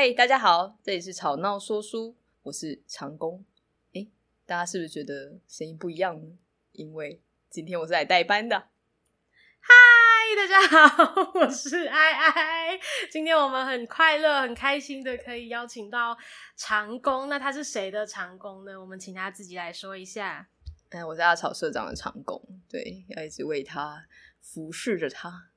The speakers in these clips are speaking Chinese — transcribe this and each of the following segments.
嗨，大家好，这里是吵闹说书，我是长工。哎，大家是不是觉得声音不一样呢？因为今天我是来代班的。嗨，大家好，我是艾艾。今天我们很快乐、很开心的可以邀请到长工。那他是谁的长工呢？我们请他自己来说一下。哎，我是阿草社长的长工，对，要一直为他服侍着他，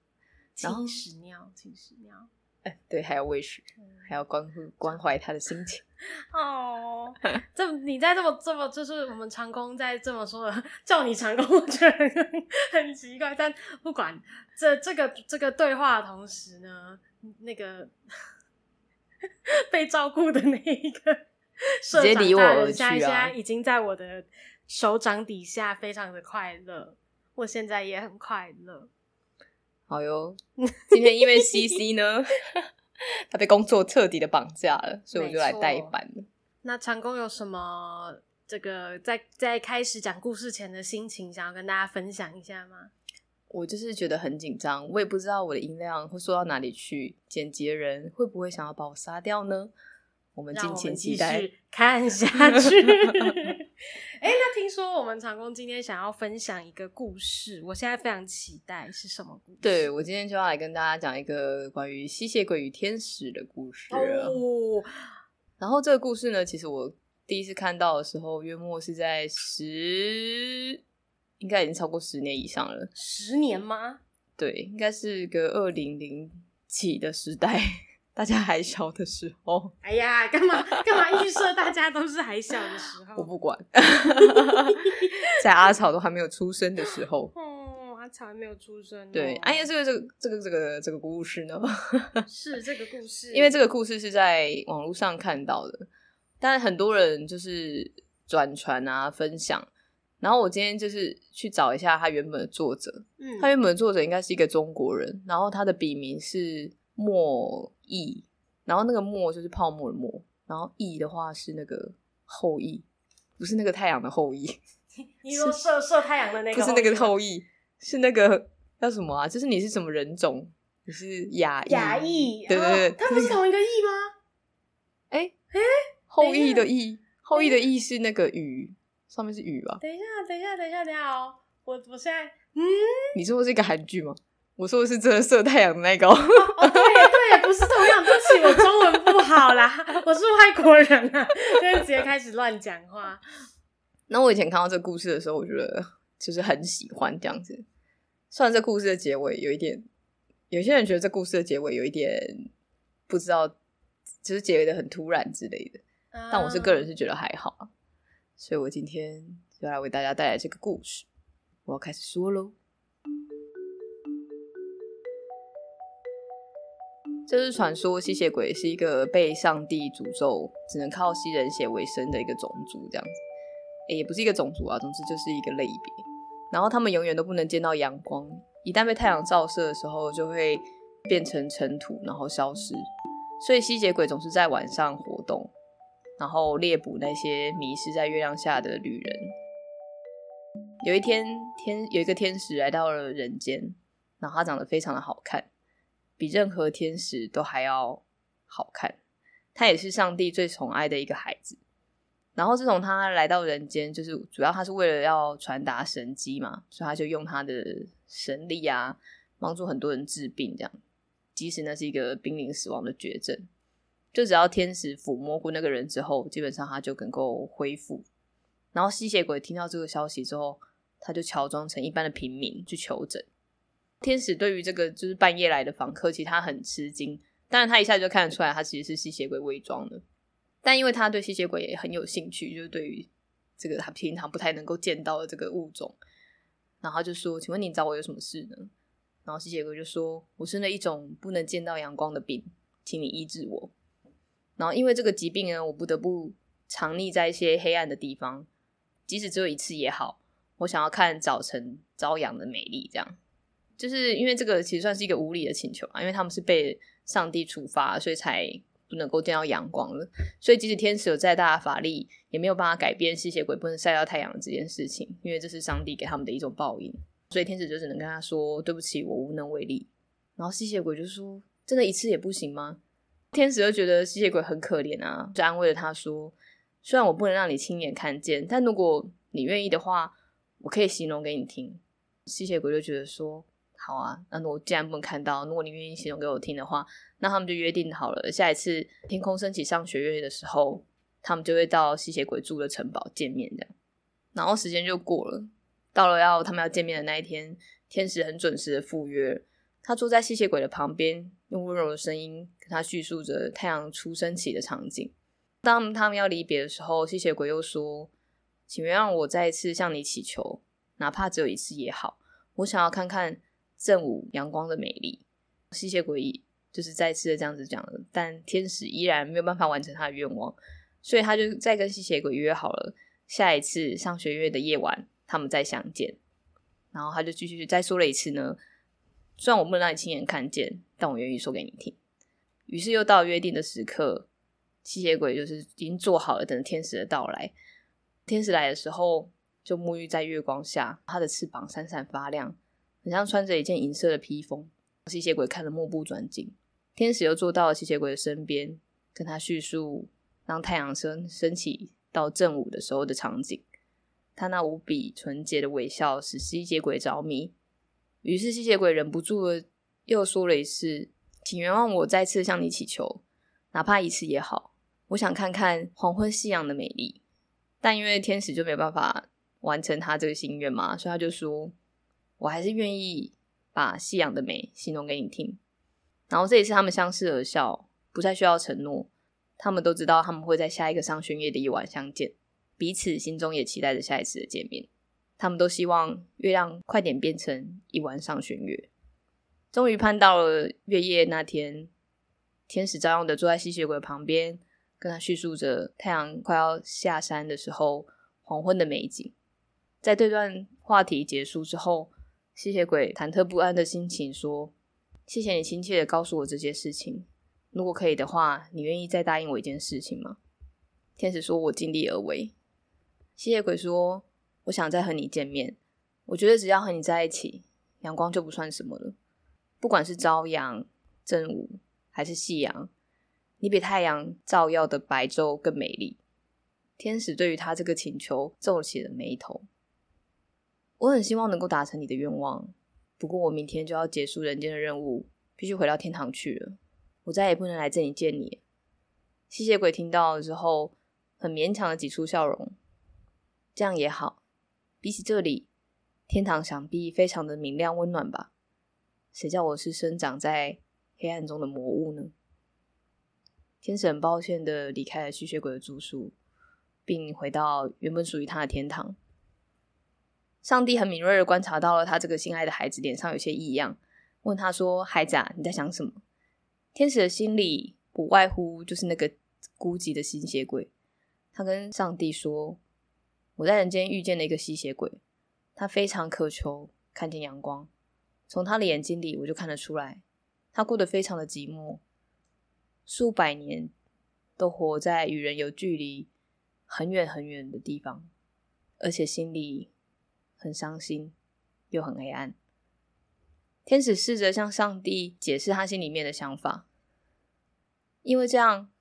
然后屎尿，请屎尿。哎，对，还要喂食，还要关护关怀他的心情。哦，这你在这么这么，就是我们长工在这么说的，叫你长工，我觉得很，很奇怪。但不管这这个这个对话的同时呢，那个被照顾的那一个社长大人，现在现在已经在我的手掌底下，非常的快乐。我现在也很快乐。好哟，今天因为 CC 呢，他被工作彻底的绑架了，所以我就来代班了。那长工有什么这个在在开始讲故事前的心情，想要跟大家分享一下吗？我就是觉得很紧张，我也不知道我的音量会说到哪里去，剪辑人会不会想要把我杀掉呢？我们敬请期待，看下去。哎、欸，那听说我们长工今天想要分享一个故事，我现在非常期待是什么故事？对，我今天就要来跟大家讲一个关于吸血鬼与天使的故事。哦，然后这个故事呢，其实我第一次看到的时候，约莫是在十，应该已经超过十年以上了。十年吗？对，应该是个二零零几的时代。大家还小的时候，哎呀，干嘛干嘛预设大家都是还小的时候？我不管，在阿草都还没有出生的时候，哦，阿草还没有出生，对，哎呀，这个这个这个这个这个故事呢，是这个故事，因为这个故事是在网络上看到的，但是很多人就是转传啊分享，然后我今天就是去找一下他原本的作者，嗯，他原本的作者应该是一个中国人，然后他的笔名是。墨翳，然后那个墨就是泡沫的墨，然后翳的话是那个后羿，不是那个太阳的后羿。你说射射太阳的那个？不是那个后羿，是那个叫什么啊？就是你是什么人种？你是亚亚裔？对对对，哦、他不是同一个羿吗？哎哎，后羿的羿，后羿的羿是那个羽，上面是羽吧？等一下，等一下，等一下，等一下哦，我我现在嗯，你说的是一个韩剧吗？我说的是真的射太阳的那个哦，哦，对对，不是同样。对不起，我中文不好啦，我是外国人啊，所以直接开始乱讲话。那我以前看到这个故事的时候，我觉得就是很喜欢这样子。虽然这故事的结尾有一点，有些人觉得这故事的结尾有一点不知道，就是结尾的很突然之类的，但我是个人是觉得还好，所以我今天就来为大家带来这个故事。我要开始说喽。这是传说，吸血鬼是一个被上帝诅咒，只能靠吸人血为生的一个种族，这样子，也不是一个种族啊，总之就是一个类别。然后他们永远都不能见到阳光，一旦被太阳照射的时候，就会变成尘土，然后消失。所以吸血鬼总是在晚上活动，然后猎捕那些迷失在月亮下的旅人。有一天，天有一个天使来到了人间，然后他长得非常的好看。比任何天使都还要好看，他也是上帝最宠爱的一个孩子。然后自从他来到人间，就是主要他是为了要传达神迹嘛，所以他就用他的神力啊，帮助很多人治病。这样，即使那是一个濒临死亡的绝症，就只要天使抚摸过那个人之后，基本上他就能够恢复。然后吸血鬼听到这个消息之后，他就乔装成一般的平民去求诊。天使对于这个就是半夜来的访客，其实他很吃惊。当然，他一下就看得出来，他其实是吸血鬼伪装的。但因为他对吸血鬼也很有兴趣，就是对于这个他平常不太能够见到的这个物种，然后就说：“请问你找我有什么事呢？”然后吸血鬼就说：“我生了一种不能见到阳光的病，请你医治我。”然后因为这个疾病呢，我不得不藏匿在一些黑暗的地方，即使只有一次也好。我想要看早晨朝阳的美丽，这样。就是因为这个其实算是一个无理的请求啊，因为他们是被上帝处罚，所以才不能够见到阳光了。所以即使天使有再大的法力，也没有办法改变吸血鬼不能晒到太阳这件事情，因为这是上帝给他们的一种报应。所以天使就只能跟他说：“对不起，我无能为力。”然后吸血鬼就说：“真的一次也不行吗？”天使就觉得吸血鬼很可怜啊，就安慰了他说：“虽然我不能让你亲眼看见，但如果你愿意的话，我可以形容给你听。”吸血鬼就觉得说：“好啊，那我既然不能看到，如果你愿意形容给我听的话，那他们就约定好了，下一次天空升起上学月的时候，他们就会到吸血鬼住的城堡见面。这样，然后时间就过了，到了要他们要见面的那一天，天使很准时的赴约。他坐在吸血鬼的旁边，用温柔的声音跟他叙述着太阳初升起的场景。当他们要离别的时候，吸血鬼又说：“请原谅我再一次向你祈求，哪怕只有一次也好。我想要看看正午阳光的美丽。”吸血鬼就是再次的这样子讲了，但天使依然没有办法完成他的愿望，所以他就再跟吸血鬼约好了下一次上弦月的夜晚，他们再相见。然后他就继续再说了一次呢。虽然我不能让你亲眼看见，但我愿意说给你听。于是又到约定的时刻，吸血鬼就是已经做好了，等着天使的到来。天使来的时候，就沐浴在月光下，他的翅膀闪闪发亮，很像穿着一件银色的披风。吸血鬼看得目不转睛。天使又坐到了吸血鬼的身边，跟他叙述当太阳升升起到正午的时候的场景。他那无比纯洁的微笑使吸血鬼着迷。于是吸血鬼忍不住了，又说了一次：“请原谅我再次向你祈求，哪怕一次也好。我想看看黄昏夕阳的美丽。”但因为天使就没办法完成他这个心愿嘛，所以他就说：“我还是愿意把夕阳的美形容给你听。”然后这一次他们相视而笑，不再需要承诺。他们都知道他们会在下一个上弦月的一晚相见，彼此心中也期待着下一次的见面。他们都希望月亮快点变成一晚上弦月。终于盼到了月夜那天，天使照样的坐在吸血鬼旁边，跟他叙述着太阳快要下山的时候黄昏的美景。在这段话题结束之后，吸血鬼忐忑不安的心情说：“谢谢你亲切的告诉我这些事情。如果可以的话，你愿意再答应我一件事情吗？”天使说：“我尽力而为。”吸血鬼说。我想再和你见面。我觉得只要和你在一起，阳光就不算什么了。不管是朝阳、正午还是夕阳，你比太阳照耀的白昼更美丽。天使对于他这个请求皱起了眉头。我很希望能够达成你的愿望，不过我明天就要结束人间的任务，必须回到天堂去了。我再也不能来这里见你。吸血鬼听到了之后，很勉强的挤出笑容。这样也好。比起这里，天堂想必非常的明亮温暖吧？谁叫我是生长在黑暗中的魔物呢？天使很抱歉的离开了吸血鬼的住宿，并回到原本属于他的天堂。上帝很敏锐的观察到了他这个心爱的孩子脸上有些异样，问他说：“孩子啊，你在想什么？”天使的心里不外乎就是那个孤寂的吸血鬼。他跟上帝说。我在人间遇见了一个吸血鬼，他非常渴求看见阳光。从他的眼睛里，我就看得出来，他过得非常的寂寞，数百年都活在与人有距离、很远很远的地方，而且心里很伤心，又很黑暗。天使试着向上帝解释他心里面的想法，因为这样，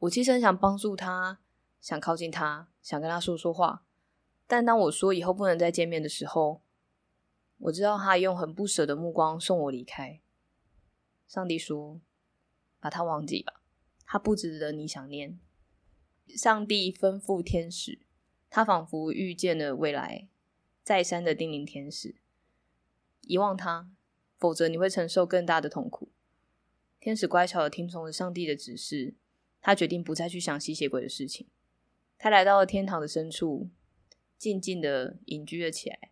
我其实很想帮助他，想靠近他，想跟他说说话。但当我说以后不能再见面的时候，我知道他用很不舍的目光送我离开。上帝说：“把他忘记吧，他不值得你想念。”上帝吩咐天使，他仿佛预见了未来，再三的叮咛天使：“遗忘他，否则你会承受更大的痛苦。”天使乖巧的听从了上帝的指示，他决定不再去想吸血鬼的事情。他来到了天堂的深处。静静的隐居了起来，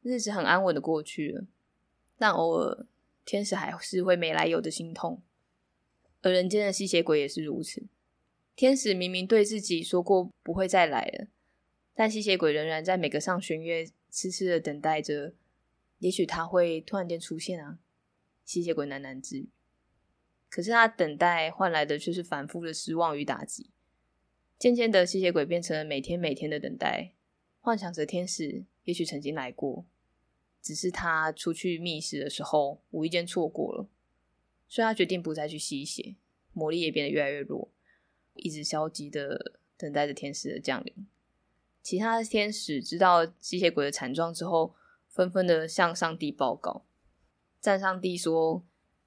日子很安稳的过去了。但偶尔，天使还是会没来由的心痛，而人间的吸血鬼也是如此。天使明明对自己说过不会再来了，但吸血鬼仍然在每个上弦月痴痴的等待着，也许他会突然间出现啊！吸血鬼喃喃自语。可是他等待换来的却是反复的失望与打击。渐渐的，吸血鬼变成了每天每天的等待，幻想着天使也许曾经来过，只是他出去觅食的时候无意间错过了，所以他决定不再去吸血。魔力也变得越来越弱，一直消极的等待着天使的降临。其他的天使知道吸血鬼的惨状之后，纷纷的向上帝报告。战上帝说：“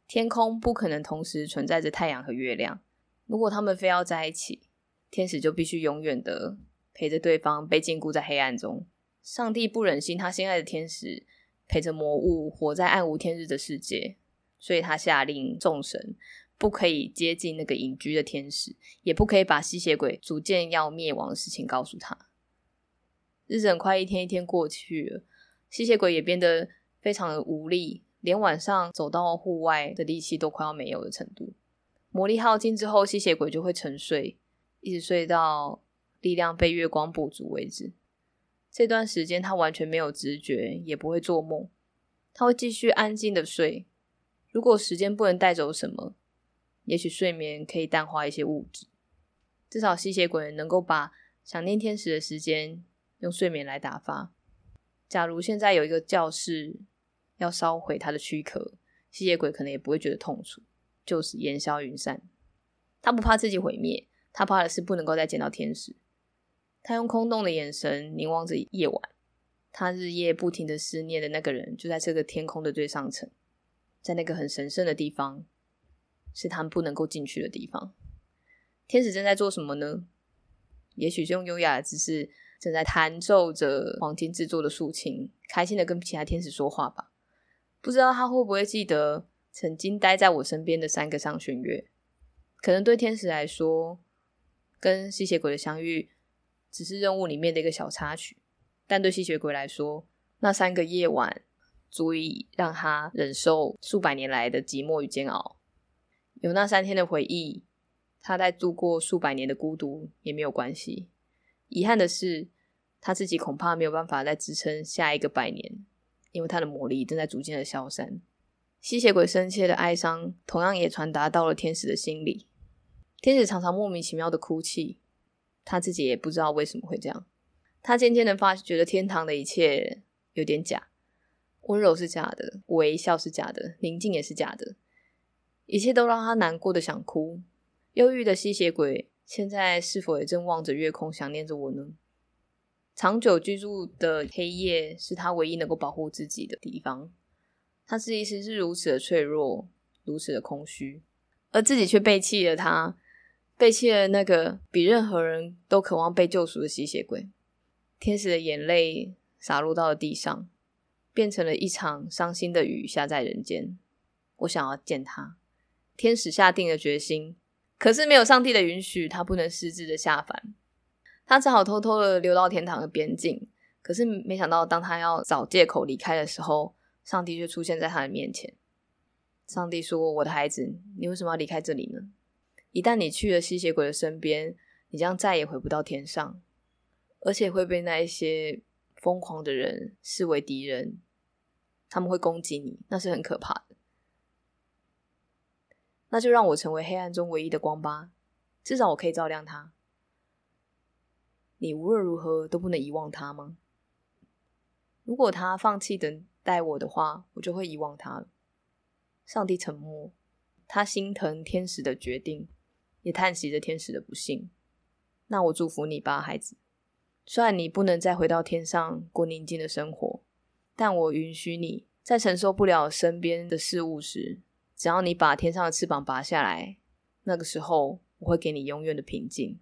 天空不可能同时存在着太阳和月亮，如果他们非要在一起，天使就必须永远的陪着对方，被禁锢在黑暗中。上帝不忍心他心爱的天使陪着魔物活在暗无天日的世界，所以他下令众神不可以接近那个隐居的天使，也不可以把吸血鬼逐渐要灭亡的事情告诉他。日子很快一天一天过去了，吸血鬼也变得非常的无力。”连晚上走到户外的力气都快要没有的程度，魔力耗尽之后，吸血鬼就会沉睡，一直睡到力量被月光补足为止。这段时间，他完全没有知觉，也不会做梦，他会继续安静的睡。如果时间不能带走什么，也许睡眠可以淡化一些物质。至少吸血鬼能够把想念天使的时间用睡眠来打发。假如现在有一个教室。要烧毁他的躯壳，吸血鬼可能也不会觉得痛楚，就是烟消云散。他不怕自己毁灭，他怕的是不能够再见到天使。他用空洞的眼神凝望着夜晚，他日夜不停的思念的那个人，就在这个天空的最上层，在那个很神圣的地方，是他们不能够进去的地方。天使正在做什么呢？也许是用优雅的姿势，正在弹奏着黄金制作的竖琴，开心的跟其他天使说话吧。不知道他会不会记得曾经待在我身边的三个上弦月？可能对天使来说，跟吸血鬼的相遇只是任务里面的一个小插曲，但对吸血鬼来说，那三个夜晚足以让他忍受数百年来的寂寞与煎熬。有那三天的回忆，他在度过数百年的孤独也没有关系。遗憾的是，他自己恐怕没有办法再支撑下一个百年。因为他的魔力正在逐渐的消散，吸血鬼深切的哀伤同样也传达到了天使的心里。天使常常莫名其妙的哭泣，他自己也不知道为什么会这样。他渐渐的发觉得天堂的一切有点假，温柔是假的，微笑是假的，宁静也是假的，一切都让他难过的想哭。忧郁的吸血鬼现在是否也正望着月空想念着我呢？长久居住的黑夜是他唯一能够保护自己的地方。他自己是是如此的脆弱，如此的空虚，而自己却背弃了他，背弃了那个比任何人都渴望被救赎的吸血鬼。天使的眼泪洒落到了地上，变成了一场伤心的雨下在人间。我想要见他。天使下定了决心，可是没有上帝的允许，他不能私自的下凡。他只好偷偷的溜到天堂的边境，可是没想到，当他要找借口离开的时候，上帝却出现在他的面前。上帝说：“我的孩子，你为什么要离开这里呢？一旦你去了吸血鬼的身边，你将再也回不到天上，而且会被那一些疯狂的人视为敌人，他们会攻击你，那是很可怕的。那就让我成为黑暗中唯一的光吧，至少我可以照亮他。”你无论如何都不能遗忘他吗？如果他放弃等待我的话，我就会遗忘他了。上帝沉默，他心疼天使的决定，也叹息着天使的不幸。那我祝福你吧，孩子。虽然你不能再回到天上过宁静的生活，但我允许你在承受不了身边的事物时，只要你把天上的翅膀拔下来，那个时候我会给你永远的平静。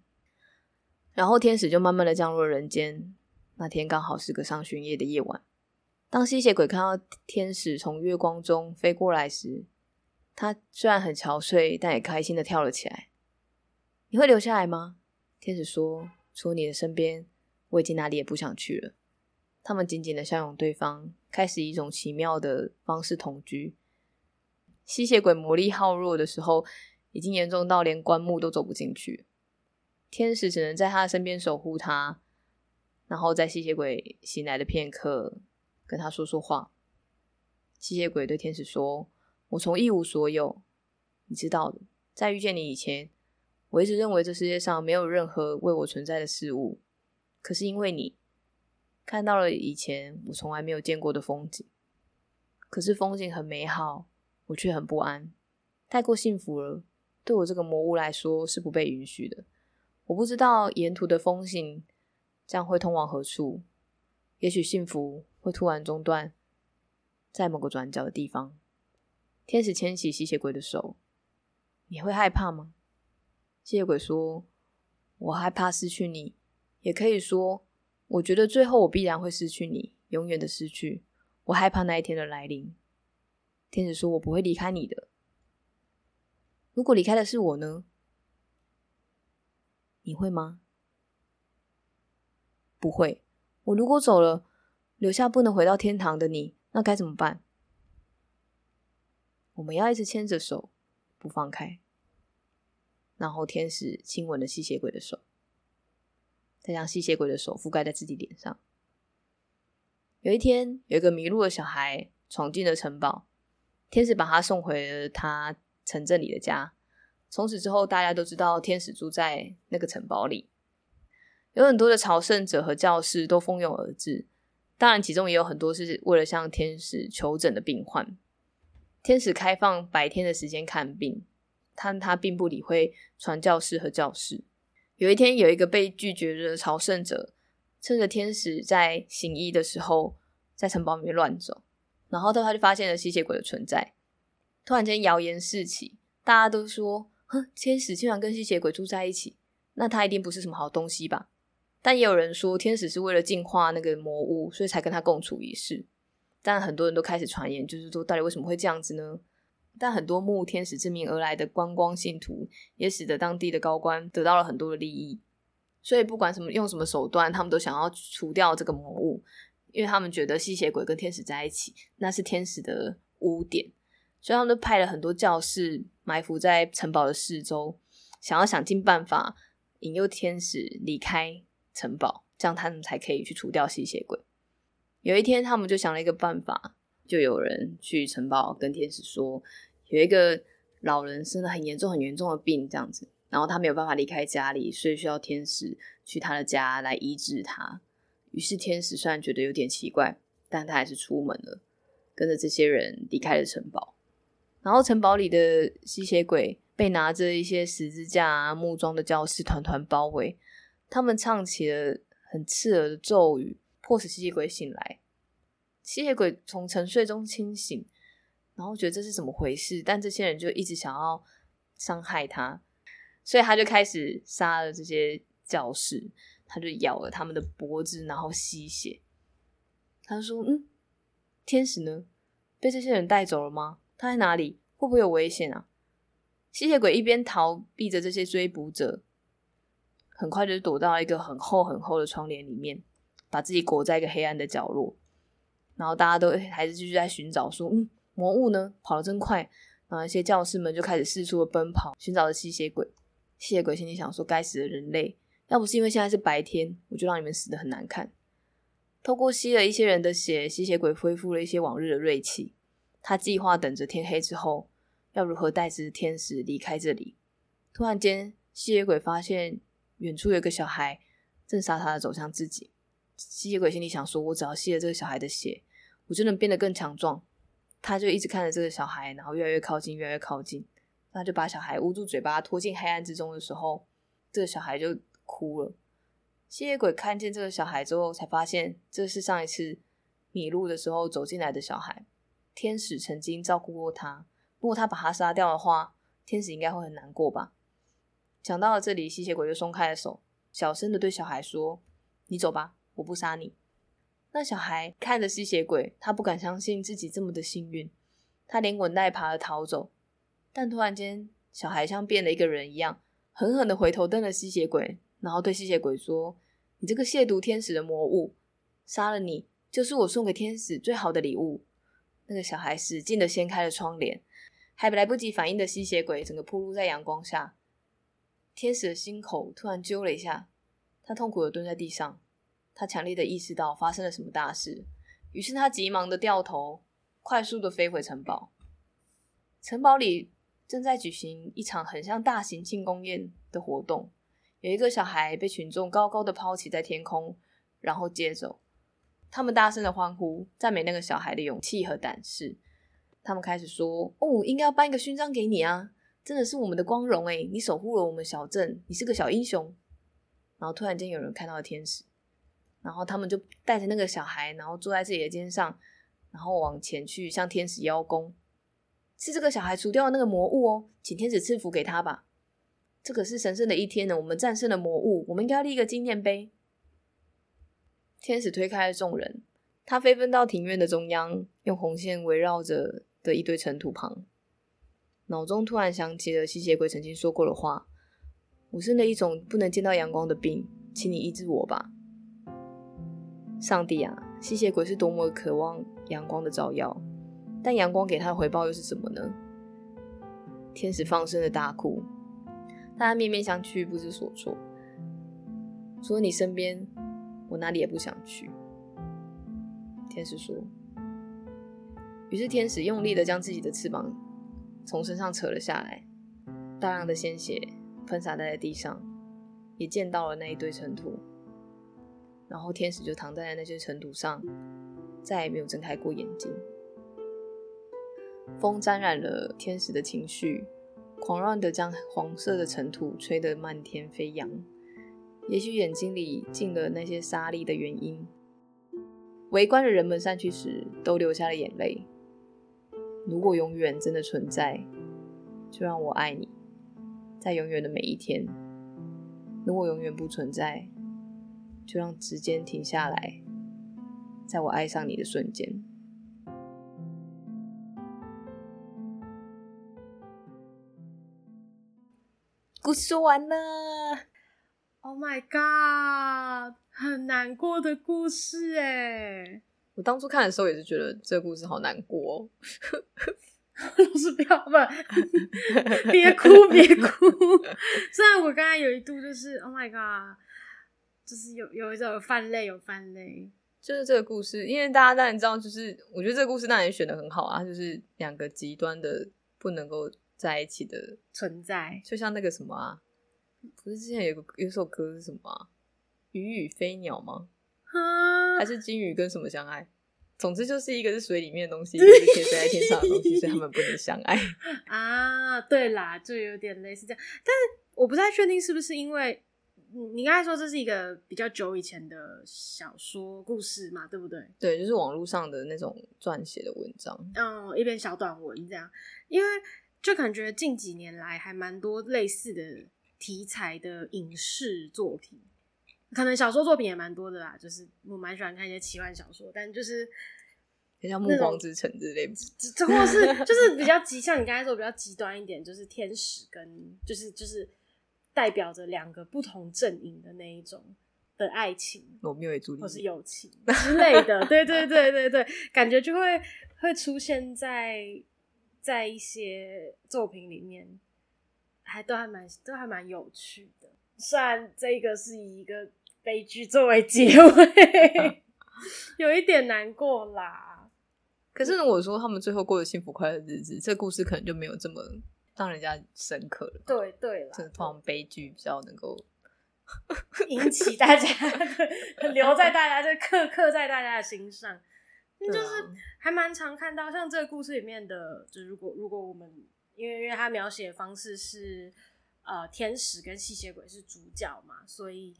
然后天使就慢慢的降落人间。那天刚好是个上弦夜的夜晚。当吸血鬼看到天使从月光中飞过来时，他虽然很憔悴，但也开心的跳了起来。你会留下来吗？天使说：“除了你的身边，我已经哪里也不想去了。”他们紧紧的相拥对方，开始以一种奇妙的方式同居。吸血鬼魔力耗弱的时候，已经严重到连棺木都走不进去。天使只能在他身边守护他，然后在吸血鬼醒来的片刻跟他说说话。吸血鬼对天使说：“我从一无所有，你知道的，在遇见你以前，我一直认为这世界上没有任何为我存在的事物。可是因为你，看到了以前我从来没有见过的风景。可是风景很美好，我却很不安，太过幸福了，对我这个魔物来说是不被允许的。我不知道沿途的风行将会通往何处，也许幸福会突然中断在某个转角的地方。天使牵起吸血鬼的手，你会害怕吗？吸血鬼说：“我害怕失去你，也可以说，我觉得最后我必然会失去你，永远的失去。我害怕那一天的来临。”天使说：“我不会离开你的。如果离开的是我呢？”你会吗？不会。我如果走了，留下不能回到天堂的你，那该怎么办？我们要一直牵着手，不放开。然后天使亲吻了吸血鬼的手，再将吸血鬼的手覆盖在自己脸上。有一天，有一个迷路的小孩闯进了城堡，天使把他送回了他城镇里的家。从此之后，大家都知道天使住在那个城堡里，有很多的朝圣者和教士都蜂拥而至。当然，其中也有很多是为了向天使求诊的病患。天使开放白天的时间看病，但他并不理会传教士和教士。有一天，有一个被拒绝的朝圣者，趁着天使在行医的时候，在城堡里面乱走，然后他就发现了吸血鬼的存在。突然间，谣言四起，大家都说。哼，天使竟然跟吸血鬼住在一起，那他一定不是什么好东西吧？但也有人说，天使是为了净化那个魔物，所以才跟他共处一室。但很多人都开始传言，就是说，到底为什么会这样子呢？但很多慕天使之名而来的观光信徒，也使得当地的高官得到了很多的利益。所以不管什么用什么手段，他们都想要除掉这个魔物，因为他们觉得吸血鬼跟天使在一起，那是天使的污点。所以他们都派了很多教士埋伏在城堡的四周，想要想尽办法引诱天使离开城堡，这样他们才可以去除掉吸血鬼。有一天，他们就想了一个办法，就有人去城堡跟天使说，有一个老人生了很严重、很严重的病，这样子，然后他没有办法离开家里，所以需要天使去他的家来医治他。于是天使虽然觉得有点奇怪，但他还是出门了，跟着这些人离开了城堡。然后城堡里的吸血鬼被拿着一些十字架、木桩的教士团团包围，他们唱起了很刺耳的咒语，迫使吸血鬼醒来。吸血鬼从沉睡中清醒，然后觉得这是怎么回事，但这些人就一直想要伤害他，所以他就开始杀了这些教士，他就咬了他们的脖子，然后吸血。他说：“嗯，天使呢？被这些人带走了吗？”他在哪里？会不会有危险啊？吸血鬼一边逃避着这些追捕者，很快就躲到一个很厚很厚的窗帘里面，把自己裹在一个黑暗的角落。然后大家都还是继续在寻找，说：“嗯，魔物呢？跑得真快！”然后一些教士们就开始四处的奔跑，寻找着吸血鬼。吸血鬼心里想说：“该死的人类！要不是因为现在是白天，我就让你们死的很难看。”透过吸了一些人的血，吸血鬼恢复了一些往日的锐气。他计划等着天黑之后，要如何带着天使离开这里。突然间，吸血鬼发现远处有个小孩正傻傻的走向自己。吸血鬼心里想说：“我只要吸了这个小孩的血，我就能变得更强壮。”他就一直看着这个小孩，然后越来越靠近，越来越靠近。他就把小孩捂住嘴巴，拖进黑暗之中的时候，这个小孩就哭了。吸血鬼看见这个小孩之后，才发现这是上一次迷路的时候走进来的小孩。天使曾经照顾过他，如果他把他杀掉的话，天使应该会很难过吧？讲到了这里，吸血鬼就松开了手，小声的对小孩说：“你走吧，我不杀你。”那小孩看着吸血鬼，他不敢相信自己这么的幸运，他连滚带爬的逃走。但突然间，小孩像变了一个人一样，狠狠的回头瞪了吸血鬼，然后对吸血鬼说：“你这个亵渎天使的魔物，杀了你就是我送给天使最好的礼物。”那个小孩使劲的掀开了窗帘，还来不及反应的吸血鬼整个暴露在阳光下。天使的心口突然揪了一下，他痛苦的蹲在地上，他强烈的意识到发生了什么大事，于是他急忙的掉头，快速的飞回城堡。城堡里正在举行一场很像大型庆功宴的活动，有一个小孩被群众高高的抛起在天空，然后接走。他们大声的欢呼，赞美那个小孩的勇气和胆识。他们开始说：“哦，应该要颁一个勋章给你啊！真的是我们的光荣哎！你守护了我们小镇，你是个小英雄。然后突然间有人看到了天使，然后他们就带着那个小孩，然后坐在自己的肩上，然后往前去向天使邀功。是这个小孩除掉了那个魔物哦，请天使赐福给他吧。这可是神圣的一天呢，我们战胜了魔物，我们应该立一个纪念碑。天使推开了众人，他飞奔到庭院的中央，用红线围绕着的一堆尘土旁，脑中突然想起了吸血鬼曾经说过的话：“我生了一种不能见到阳光的病，请你医治我吧。”上帝啊，吸血鬼是多么渴望阳光的照耀，但阳光给他的回报又是什么呢？天使放声的大哭，大家面面相觑，不知所措。除了你身边。我哪里也不想去，天使说。于是天使用力的将自己的翅膀从身上扯了下来，大量的鲜血喷洒在了地上，也溅到了那一堆尘土。然后天使就躺在了那些尘土上，再也没有睁开过眼睛。风沾染了天使的情绪，狂乱的将黄色的尘土吹得漫天飞扬。也许眼睛里进了那些沙粒的原因，围观的人们散去时都流下了眼泪。如果永远真的存在，就让我爱你，在永远的每一天；如果永远不存在，就让时间停下来，在我爱上你的瞬间。说完了。Oh my god，很难过的故事哎！我当初看的时候也是觉得这个故事好难过哦。老师不要吧，别哭别哭。虽然我刚才有一度就是 Oh my god，就是有有一种有泛泪有泛泪。就是这个故事，因为大家当然知道，就是我觉得这个故事当然选的很好啊，就是两个极端的不能够在一起的存在，就像那个什么啊。不是之前有个有首歌是什么啊？鱼与飞鸟吗？哈还是金鱼跟什么相爱？总之就是一个是水里面的东西，一个是可以飞在天上的东西，所以他们不能相爱 啊。对啦，就有点类似这样，但是我不太确定是不是因为你刚才说这是一个比较久以前的小说故事嘛，对不对？对，就是网络上的那种撰写的文章，嗯，一篇小短文这样，因为就感觉近几年来还蛮多类似的。题材的影视作品，可能小说作品也蛮多的啦。就是我蛮喜欢看一些奇幻小说，但就是像《暮光之城》之类的，这或是就是比较极，像你刚才说比较极端一点，就是天使跟就是就是代表着两个不同阵营的那一种的爱情，罗密欧与朱丽叶，或是友情之类的。对对对对对，感觉就会会出现在在一些作品里面。还都还蛮都还蛮有趣的，虽然这个是以一个悲剧作为结尾，有一点难过啦。可是如果说他们最后过的幸福快乐的日子，这故事可能就没有这么让人家深刻了。对对了，这种悲剧比较能够引起大家 留在大家就刻刻在大家的心上。就是还蛮常看到像这个故事里面的，就如果如果我们。因为因为他描写的方式是，呃，天使跟吸血鬼是主角嘛，所以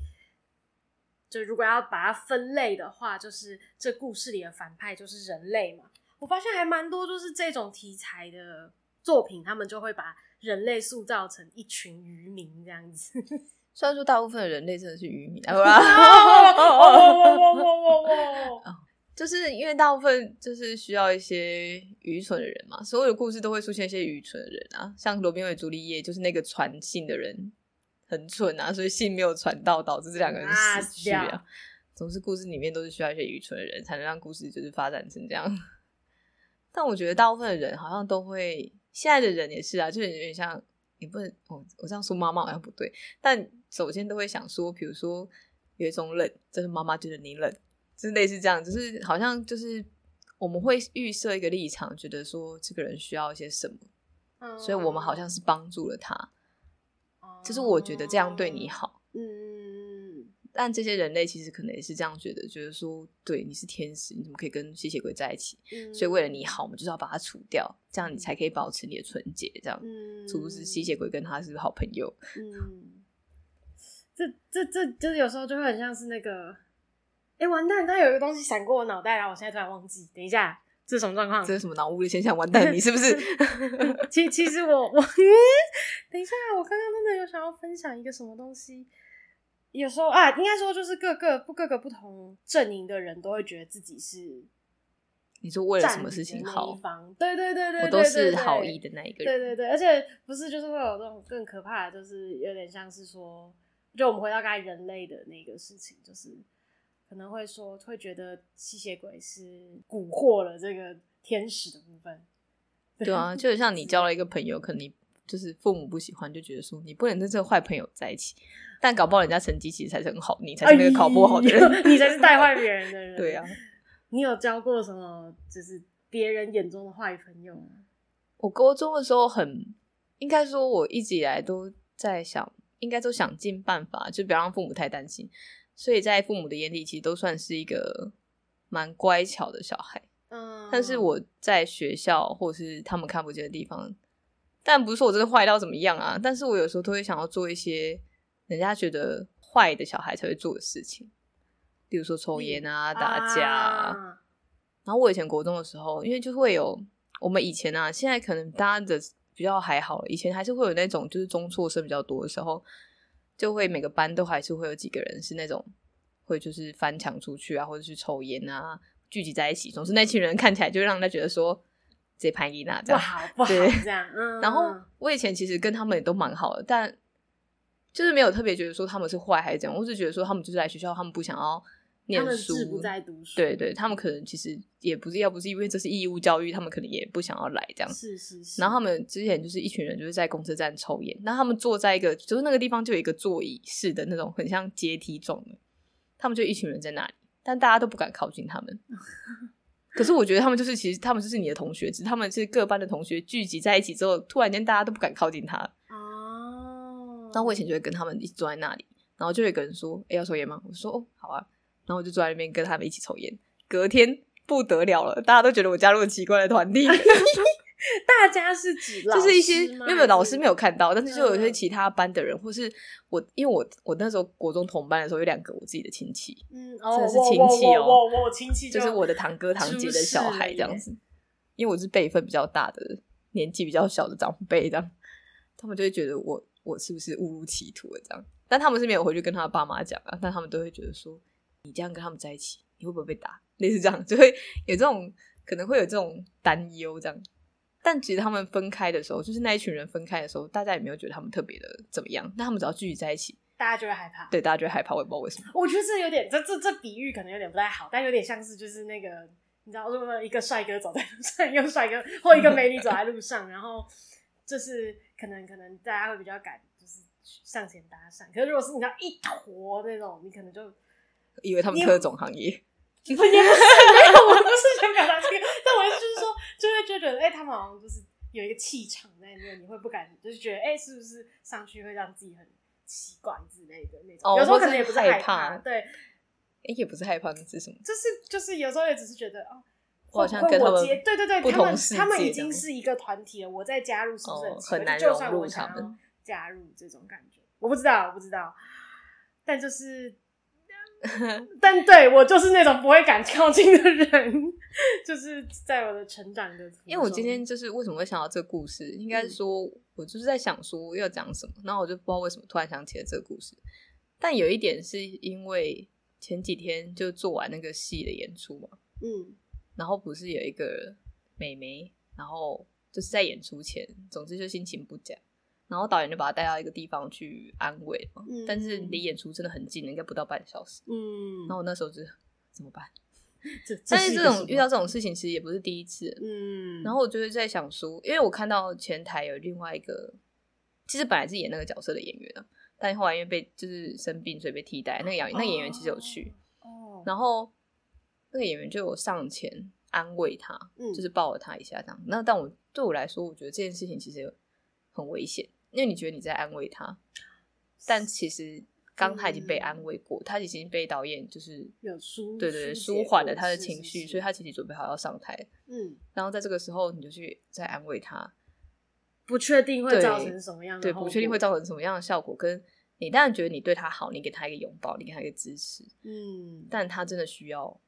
就如果要把它分类的话，就是这故事里的反派就是人类嘛。我发现还蛮多就是这种题材的作品，他们就会把人类塑造成一群渔民这样子。虽然说大部分的人类真的是渔民，就是因为大部分就是需要一些愚蠢的人嘛，所有的故事都会出现一些愚蠢的人啊，像罗密欧与朱丽叶就是那个传信的人很蠢啊，所以信没有传到，导致这两个人死去啊。啊总是故事里面都是需要一些愚蠢的人才能让故事就是发展成这样。但我觉得大部分的人好像都会，现在的人也是啊，就有点像，也不能哦，我这样说妈妈好像不对，但首先都会想说，比如说有一种冷，就是妈妈觉得你冷。就是类似这样，就是好像就是我们会预设一个立场，觉得说这个人需要一些什么，嗯、所以我们好像是帮助了他。嗯、就是我觉得这样对你好，嗯，但这些人类其实可能也是这样觉得，觉得说，对，你是天使，你怎么可以跟吸血鬼在一起？嗯、所以为了你好，我们就是要把它除掉，这样你才可以保持你的纯洁。这样，嗯，是不是吸血鬼跟他是好朋友？嗯，这这这就是有时候就会很像是那个，哎、欸，完蛋，他有一个东西闪过我脑袋，然后我现在突然忘记，等一下。这是什么状况？这是什么脑雾的现象？完蛋，你是不是？其其实我我，等一下，我刚刚真的有想要分享一个什么东西。有时候啊，应该说就是各个不各个不同阵营的人都会觉得自己是，你说为了什么事情好？对对对对，我都是好意的那一个人。对对对，而且不是就是会有这种更可怕的，就是有点像是说，就我们回到刚才人类的那个事情，就是。可能会说，会觉得吸血鬼是蛊惑了这个天使的部分。对啊，就像你交了一个朋友，可能你就是父母不喜欢，就觉得说你不能跟这个坏朋友在一起。但搞不好人家成绩其实才是很好，你才是那个考不好的人，哎、你才是带坏别人的人。对啊，你有交过什么就是别人眼中的坏朋友吗？我高中的时候很，应该说我一直以来都在想，应该都想尽办法，就不要让父母太担心。所以在父母的眼里，其实都算是一个蛮乖巧的小孩。嗯，但是我在学校或者是他们看不见的地方，但不是说我真的坏到怎么样啊。但是我有时候都会想要做一些人家觉得坏的小孩才会做的事情，比如说抽烟啊、嗯、打架啊。啊然后我以前国中的时候，因为就会有我们以前啊，现在可能大家的比较还好，以前还是会有那种就是中辍生比较多的时候。就会每个班都还是会有几个人是那种会就是翻墙出去啊，或者是抽烟啊，聚集在一起，总是那群人看起来就让他觉得说这潘伊娜这样不好不好这样。嗯，然后我以前其实跟他们也都蛮好的，但就是没有特别觉得说他们是坏还是怎样，我只觉得说他们就是来学校，他们不想要。念书不在读书，对对，他们可能其实也不是，要不是因为这是义务教育，他们可能也不想要来这样。是是是。然后他们之前就是一群人，就是在公车站抽烟。那他们坐在一个，就是那个地方就有一个座椅式的那种，很像阶梯状的。他们就一群人在那里，但大家都不敢靠近他们。可是我觉得他们就是，其实他们就是你的同学，只是他们是各班的同学聚集在一起之后，突然间大家都不敢靠近他。哦。那我以前就会跟他们一起坐在那里，然后就有一个人说：“哎，要抽烟吗？”我说：“哦，好啊。”然后我就坐在那边跟他们一起抽烟，隔天不得了了，大家都觉得我加入了奇怪的团体。大家是指就是一些没有老师没有看到，但是就有一些其他班的人，或是我，因为我我那时候国中同班的时候有两个我自己的亲戚，嗯，真的是亲戚哦，我我亲戚就是我的堂哥堂姐的小孩这样子，因为我是辈分比较大的，年纪比较小的长辈这样，他们就会觉得我我是不是误入歧途了这样，但他们是没有回去跟他爸妈讲啊，但他们都会觉得说。你这样跟他们在一起，你会不会被打？类似这样，就会有这种可能会有这种担忧，这样。但其实他们分开的时候，就是那一群人分开的时候，大家也没有觉得他们特别的怎么样。但他们只要聚集在一起，大家就会害怕。对，大家就会害怕。我也不知道为什么。我觉得这有点，这这这比喻可能有点不太好，但有点像是就是那个，你知道，如果一个帅哥走在路上，一个帅哥或一个美女走在路上，然后就是可能可能大家会比较敢，就是上前搭讪。可是如果是你知道一坨那种，你可能就。以为他们特种行业，不是，没有，我不是想表达这个，但我就是说，就会就觉得，哎、欸，他们好像就是有一个气场在那边，你会不敢，就是觉得，哎、欸，是不是上去会让自己很奇怪之类的那种？哦、有时候可能也不是害怕，害怕对，哎、欸，也不是害怕，是什么？就是就是有时候也只是觉得，哦，我好像跟他们对对对，他们他们已经是一个团体了，我再加入是不是很，哦、很难融入他们？加入这种感觉，我不知道，我不知道，但就是。但对我就是那种不会敢靠近的人，就是在我的成长的。因为我今天就是为什么会想到这个故事，应该是说我就是在想说要讲什么，然后我就不知道为什么突然想起了这个故事。但有一点是因为前几天就做完那个戏的演出嘛，嗯，然后不是有一个美眉，然后就是在演出前，总之就心情不佳。然后导演就把他带到一个地方去安慰嘛，嗯、但是离演出真的很近，应该不到半小时。嗯，然后我那时候就怎么办？这但是这种遇到这种事情其实也不是第一次。嗯，然后我就是在想说，因为我看到前台有另外一个，其实本来是演那个角色的演员啊，但后来因为被就是生病，所以被替代。那个演那个演员其实有去，哦，然后那个演员就有上前安慰他，嗯，就是抱了他一下这样。那但我对我来说，我觉得这件事情其实很危险。因为你觉得你在安慰他，但其实刚他已经被安慰过，他已经被导演就是有舒对对对舒缓了他的情绪，所以他其实准备好要上台。嗯，然后在这个时候你就去再安慰他，不确定会造成什么样的对，不确定会造成什么样的效果。跟你当然觉得你对他好，你给他一个拥抱，你给他一个支持，嗯，但他真的需要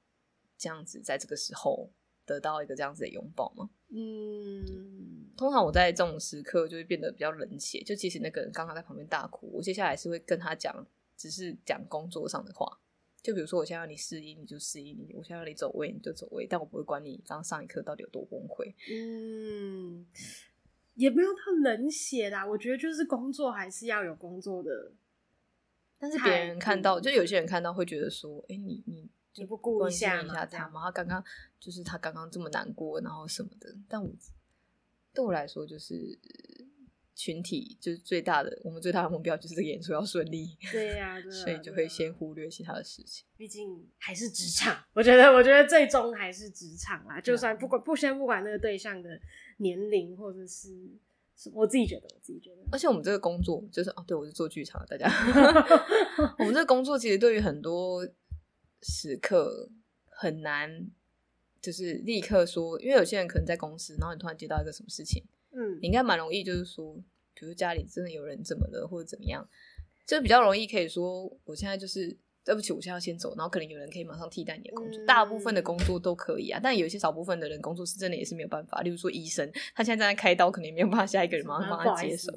这样子在这个时候得到一个这样子的拥抱吗？嗯，通常我在这种时刻就会变得比较冷血，就其实那个人刚刚在旁边大哭，我接下来是会跟他讲，只是讲工作上的话，就比如说我现在要你适应，你就适应你；我现在要你走位，你就走位，但我不会管你刚刚上一课到底有多崩溃。嗯，也不用太冷血啦，我觉得就是工作还是要有工作的，但是别人看到，就有些人看到会觉得说，哎、欸，你你。你不顾一下一下他吗？他刚刚就是他刚刚这么难过，然后什么的。但我对我来说，就是群体就是最大的，我们最大的目标就是这个演出要顺利。对呀、啊，所以就会先忽略其他的事情。毕竟还是职场，我觉得，我觉得最终还是职场啦。就算不管不先不管那个对象的年龄，或者是我自己觉得，我自己觉得。而且我们这个工作就是哦，对我是做剧场的，大家。我们这个工作其实对于很多。时刻很难，就是立刻说，因为有些人可能在公司，然后你突然接到一个什么事情，嗯，你应该蛮容易，就是说，比如家里真的有人怎么了，或者怎么样，就比较容易可以说，我现在就是对不起，我现在要先走，然后可能有人可以马上替代你的工作，嗯、大部分的工作都可以啊，但有一些少部分的人工作是真的也是没有办法，例如说医生，他现在正在开刀，可能也没有办法下一个人马上帮他接手，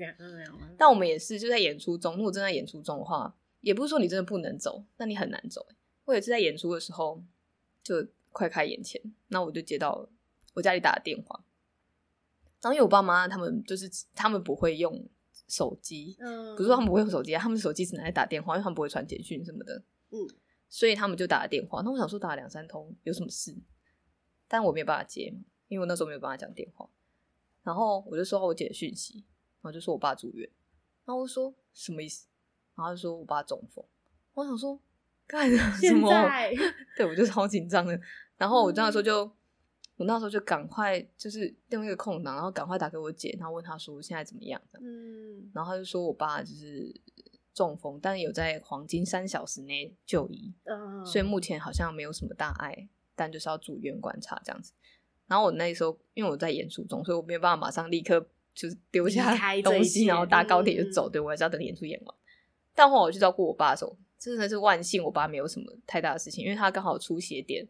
但我们也是就在演出中，如果正在演出中的话，也不是说你真的不能走，那你很难走。我也是在演出的时候，就快开眼前，那我就接到我家里打的电话。然后因为我爸妈他们就是他们不会用手机，嗯，不是说他们不会用手机啊，他们手机只能来打电话，因为他们不会传简讯什么的，嗯，所以他们就打了电话。那我想说打了两三通有什么事，但我没有办法接，因为我那时候没有办法讲电话。然后我就收到我姐的讯息，然后就说我爸住院，然后我说什么意思？然后就说我爸中风，我想说。干什么？对，我就超紧张的。然后我那时候就，嗯、我那时候就赶快就是用一个空档，然后赶快打给我姐，然后问她说现在怎么样？嗯，然后她就说我爸就是中风，但有在黄金三小时内就医，嗯，所以目前好像没有什么大碍，但就是要住院观察这样子。然后我那时候因为我在演出中，所以我没有办法马上立刻就是丢下东西，然后搭高铁就走。嗯、对，我还是要等演出演完。但后来我去照顾我爸的时候。真的是万幸，我爸没有什么太大的事情，因为他刚好出血点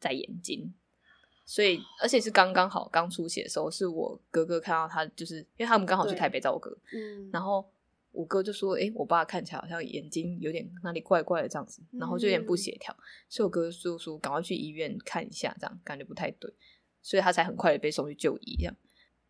在眼睛，所以而且是刚刚好刚出血的时候，是我哥哥看到他，就是因为他们刚好去台北找我哥，嗯，然后我哥就说：“哎、欸，我爸看起来好像眼睛有点哪里怪怪的这样子，然后就有点不协调，嗯、所以我哥就说赶快去医院看一下，这样感觉不太对，所以他才很快的被送去就医，这样。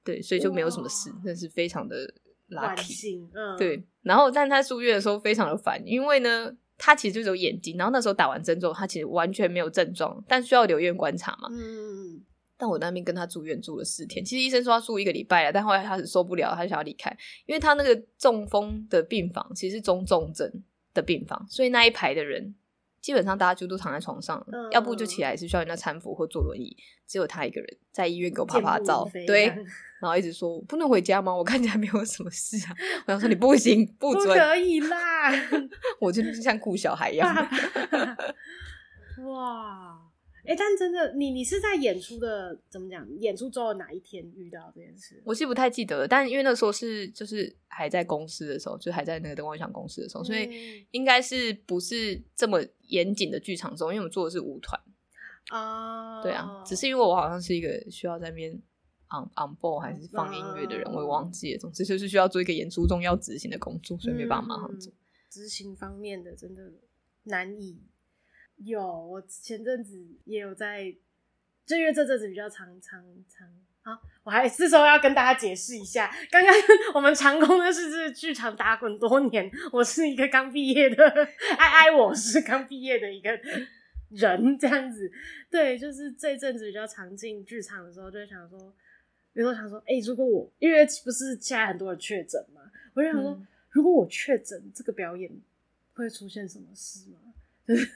对，所以就没有什么事，那是非常的。” lucky，嗯，对，然后但他住院的时候非常的烦，因为呢，他其实就有眼睛，然后那时候打完针之后，他其实完全没有症状，但需要留院观察嘛。嗯，但我那边跟他住院住了四天，其实医生说他住一个礼拜了，但后来他是受不了，他就想要离开，因为他那个中风的病房其实是中重症的病房，所以那一排的人基本上大家就都躺在床上，嗯、要不就起来是需要人家搀扶或坐轮椅，只有他一个人在医院给我拍拍照，对。然后一直说我不能回家吗？我看起来没有什么事啊。我想说你 不行，不准，不可以啦！我就是像顾小孩一样。哇，哎、欸，但真的，你你是在演出的怎么讲？演出之后哪一天遇到这件事？我是不太记得了，但因为那时候是就是还在公司的时候，就还在那个灯光响公司的时候，嗯、所以应该是不是这么严谨的剧场中？因为我们做的是舞团啊，对啊，只是因为我好像是一个需要在那边。on on board 还是放音乐的人，我也忘记了。总之就是需要做一个演出中要执行的工作，所以没办法马上做。执行方面的真的难以。有，我前阵子也有在，就因为这阵子比较长长长。好，我还是说要跟大家解释一下，刚刚我们长工的是这剧场打滚多年，我是一个刚毕业的，爱爱我是刚毕业的一个人，这样子。对，就是这阵子比较常进剧场的时候，就想说。比如说想说，哎、欸，如果我因为不是现在很多人确诊嘛，我就想说，嗯、如果我确诊，这个表演会出现什么事吗？就 是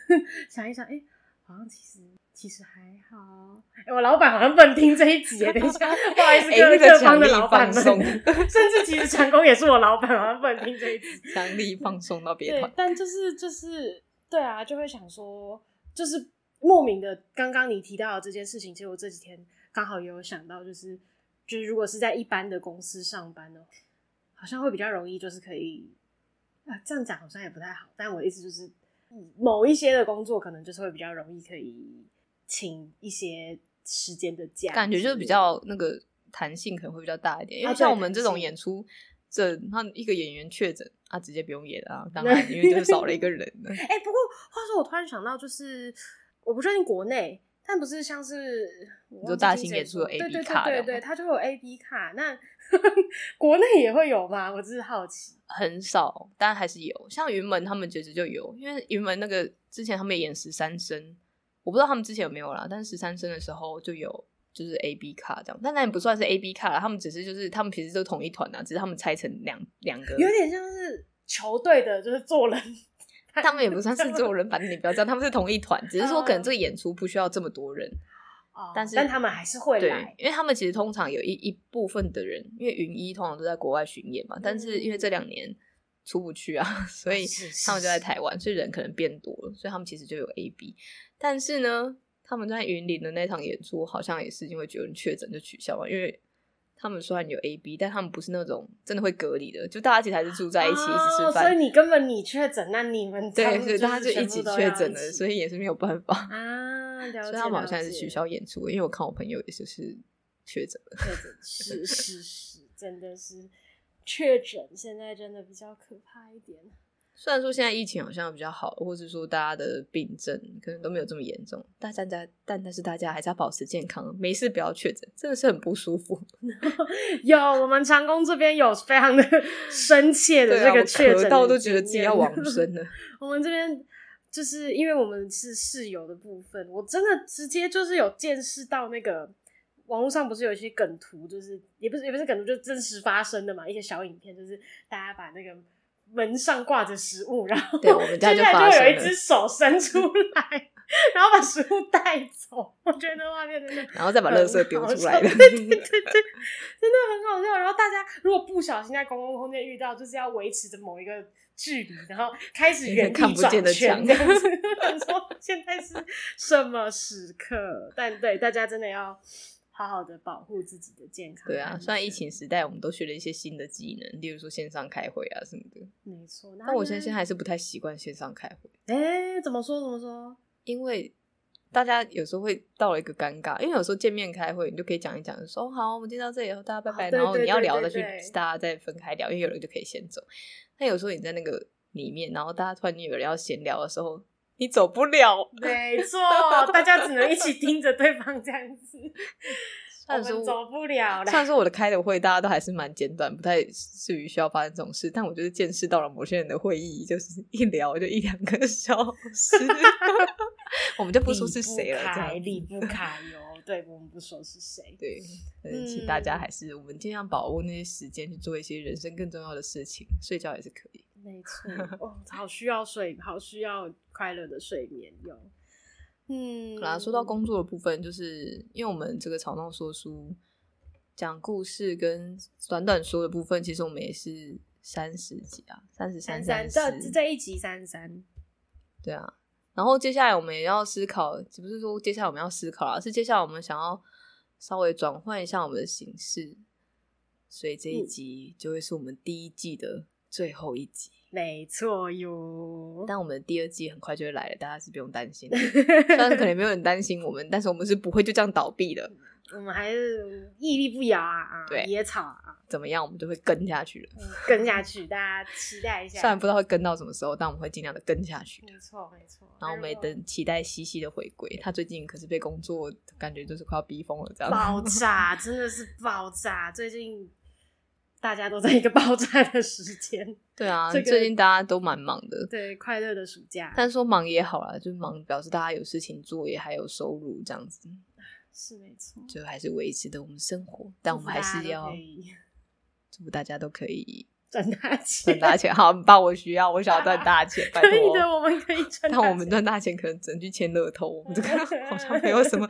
想一想，哎、欸，好好像其实其实还好。哎、欸，我老板好像不能听这一集，等一下，不好意思，各各方的老板们，甚至其实成功也是我老板，好像不能听这一集，强力放松到别团。但就是就是对啊，就会想说，就是莫名的，刚刚你提到的这件事情，其实我这几天刚好也有想到，就是就是如果是在一般的公司上班的话，好像会比较容易，就是可以啊，这样讲好像也不太好，但我的意思就是。某一些的工作可能就是会比较容易可以请一些时间的假，感觉就是比较那个弹性可能会比较大一点。因为像我们这种演出，这他一个演员确诊啊，直接不用演啊，当然因为就是少了一个人了。哎、欸，不过话说我突然想到，就是我不确定国内，但不是像是你说大型演出有 A B 卡，对对对，它就会有 A B 卡那。国内也会有吗？我只是好奇。很少，但还是有。像云门他们其实就有，因为云门那个之前他们演十三生，我不知道他们之前有没有啦。但是十三生的时候就有，就是 A B 卡这样。但那也不算是 A B 卡啦，他们只是就是他们平时都同一团啊，只是他们拆成两两个，有点像是球队的，就是做人。他们也不算是做人，反正你不要这样，他们是同一团，只是说可能这个演出不需要这么多人。但是，但他们还是会来，对，因为他们其实通常有一一部分的人，因为云一通常都在国外巡演嘛，嗯、但是因为这两年出不去啊，所以他们就在台湾，所以人可能变多了，所以他们其实就有 A B。但是呢，他们在云林的那场演出好像也是因为有人确诊就取消了，因为他们虽然有 A B，但他们不是那种真的会隔离的，就大家其实还是住在一起一起吃饭，哦。所以你根本你确诊，那你们对，所以大家就一起确诊了，所以也是没有办法啊。所以他们好像是取消演出，因为我看我朋友也就是确诊了。确诊是是是，真的是确诊，现在真的比较可怕一点。虽然说现在疫情好像比较好，或者说大家的病症可能都没有这么严重，但大家但但是大家还是要保持健康，没事不要确诊，真的是很不舒服。有我们长工这边有非常的 深切的这个确诊，到都觉得自己要往 生了。我们这边。就是因为我们是室友的部分，我真的直接就是有见识到那个网络上不是有一些梗图，就是也不是也不是梗图，就是真实发生的嘛，一些小影片，就是大家把那个门上挂着食物，然后接下来就有一只手伸出来，然后把食物带走。我觉得那画面真的，然后再把垃圾丢出来，对对对对，真的很好笑。然后大家如果不小心在公共空间遇到，就是要维持着某一个。距离，然后开始 原地转圈，这样子。说现在是什么时刻？但对大家真的要好好的保护自己的健康。对啊，虽然疫情时代，我们都学了一些新的技能，例如说线上开会啊什么的。没错，但我现在还是不太习惯线上开会。哎，怎么说？怎么说？因为大家有时候会到了一个尴尬，因为有时候见面开会，你就可以讲一讲，说好，我们见到这里，大家拜拜。然后你要聊的去，大家再分开聊，因为有人就可以先走。但有时候你在那个里面，然后大家突然有人要闲聊的时候，你走不了。没错，大家只能一起盯着对方这样子。我们走不了了。虽然说我的开的会，大家都还是蛮简短，不太至于需要发生这种事。但我就是见识到了某些人的会议，就是一聊就一两个小时。我们就不说是谁了，离不开，离不开哟。对，我们不说是谁。对，请大家还是我们尽量把握那些时间去做一些人生更重要的事情，睡觉也是可以。没错，哦，好需要睡，好需要快乐的睡眠哟。嗯，好啦，说到工作的部分，就是因为我们这个吵闹说书讲故事跟短短说的部分，其实我们也是三十集啊，三十三三这这一集三十三，对啊。然后接下来我们也要思考，只不是说接下来我们要思考，而是接下来我们想要稍微转换一下我们的形式，所以这一集就会是我们第一季的最后一集。没错哟，但我们的第二季很快就会来了，大家是不用担心。虽然可能没有人担心我们，但是我们是不会就这样倒闭的。我们还是屹立不摇啊！对，野草啊，怎么样，我们就会跟下去了。跟下去，大家期待一下。虽然不知道会跟到什么时候，但我们会尽量的跟下去。没错，没错。然后我们也等期待西西的回归。他最近可是被工作感觉就是快要逼疯了，这样爆炸，真的是爆炸。最近大家都在一个爆炸的时间。对啊，这个、最近大家都蛮忙的。对，快乐的暑假。但是说忙也好啦，就是忙表示大家有事情做，也还有收入这样子。是没错，就还是维持的我们生活，但我们还是要 祝福大家都可以 赚大钱，赚大钱，好，爸，我需要，我想要赚大钱，拜托。可以的，我们可以赚。但我们赚大钱可能只能去签乐透，我们这个好像没有什么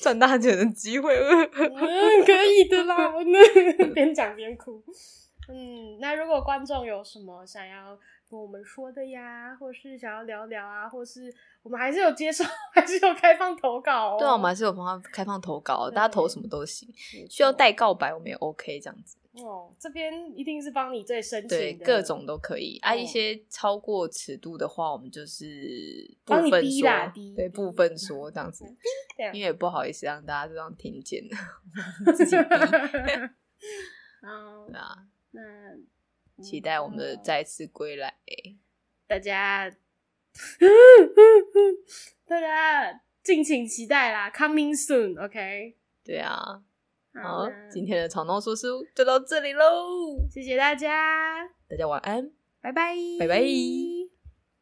赚大钱的机会。嗯，可以的啦，边讲边哭。嗯，那如果观众有什么想要跟我们说的呀，或是想要聊聊啊，或是我们还是有接受，还是有开放投稿哦。对啊，我们还是有放开放投稿，大家投什么都行。需要带告白，我们也 OK 这样子。哦，这边一定是帮你最深对，各种都可以。啊，一些超过尺度的话，我们就是部分说，对，部分说这样子，因为不好意思让大家这样听见，自己 啊。那期待我们的再次归来，大家，大家敬请期待啦，Coming soon，OK？对啊，好，今天的吵闹说书就到这里喽，谢谢大家，大家晚安，拜拜，拜拜。